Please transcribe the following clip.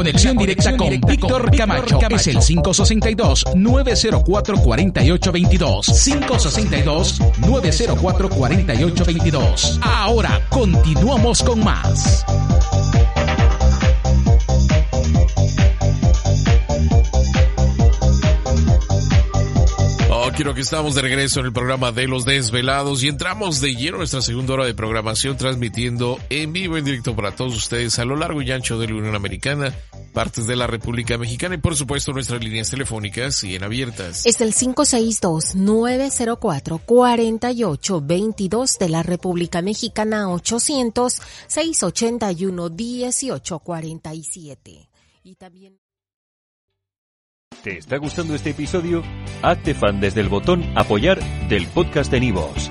Conexión directa con Víctor Camacho es el 562-904-4822. 562-904-4822. Ahora continuamos con más. Oh, quiero que estamos de regreso en el programa de Los Desvelados y entramos de lleno a nuestra segunda hora de programación transmitiendo en vivo, en directo para todos ustedes a lo largo y ancho de la Unión Americana, partes de la República Mexicana y por supuesto nuestras líneas telefónicas siguen abiertas. Es el 562-904-4822 de la República Mexicana 800-681-1847. Y también... ¿Te está gustando este episodio? Hazte fan desde el botón Apoyar del podcast de Nivos.